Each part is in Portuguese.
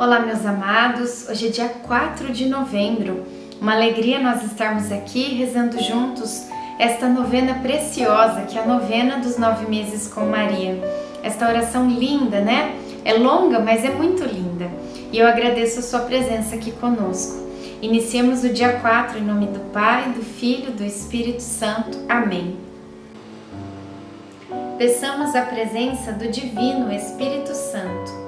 Olá, meus amados. Hoje é dia 4 de novembro. Uma alegria nós estarmos aqui rezando juntos esta novena preciosa, que é a novena dos nove meses com Maria. Esta oração linda, né? É longa, mas é muito linda. E eu agradeço a sua presença aqui conosco. Iniciemos o dia 4 em nome do Pai, do Filho, do Espírito Santo. Amém. Peçamos a presença do Divino Espírito Santo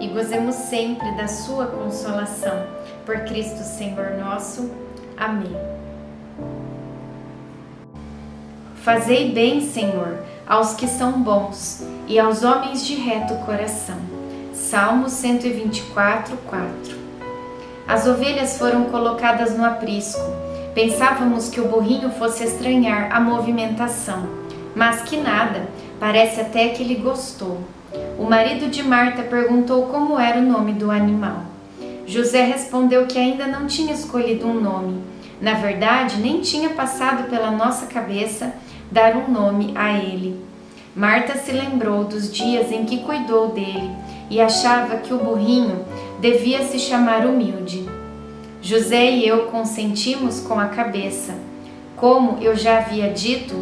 e gozemos sempre da sua consolação. Por Cristo Senhor nosso. Amém. Fazei bem, Senhor, aos que são bons e aos homens de reto coração. Salmo 124, 4. As ovelhas foram colocadas no aprisco. Pensávamos que o burrinho fosse estranhar a movimentação, mas que nada, parece até que ele gostou. O marido de Marta perguntou como era o nome do animal. José respondeu que ainda não tinha escolhido um nome. Na verdade, nem tinha passado pela nossa cabeça dar um nome a ele. Marta se lembrou dos dias em que cuidou dele e achava que o burrinho devia se chamar humilde. José e eu consentimos com a cabeça. Como eu já havia dito,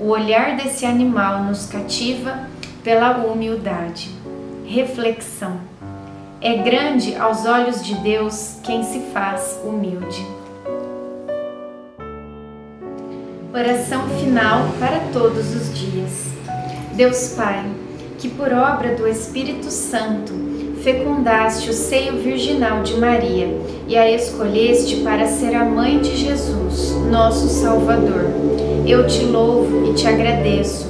o olhar desse animal nos cativa pela humildade. Reflexão. É grande aos olhos de Deus quem se faz humilde. Oração final para todos os dias. Deus Pai, que por obra do Espírito Santo fecundaste o seio virginal de Maria e a escolheste para ser a mãe de Jesus, nosso Salvador. Eu te louvo e te agradeço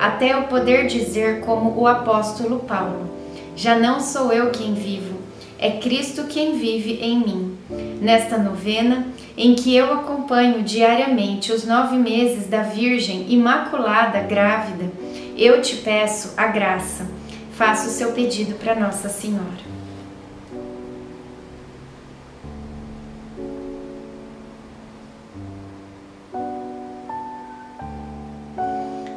até eu poder dizer, como o apóstolo Paulo: Já não sou eu quem vivo, é Cristo quem vive em mim. Nesta novena, em que eu acompanho diariamente os nove meses da Virgem Imaculada grávida, eu te peço a graça. Faça o seu pedido para Nossa Senhora.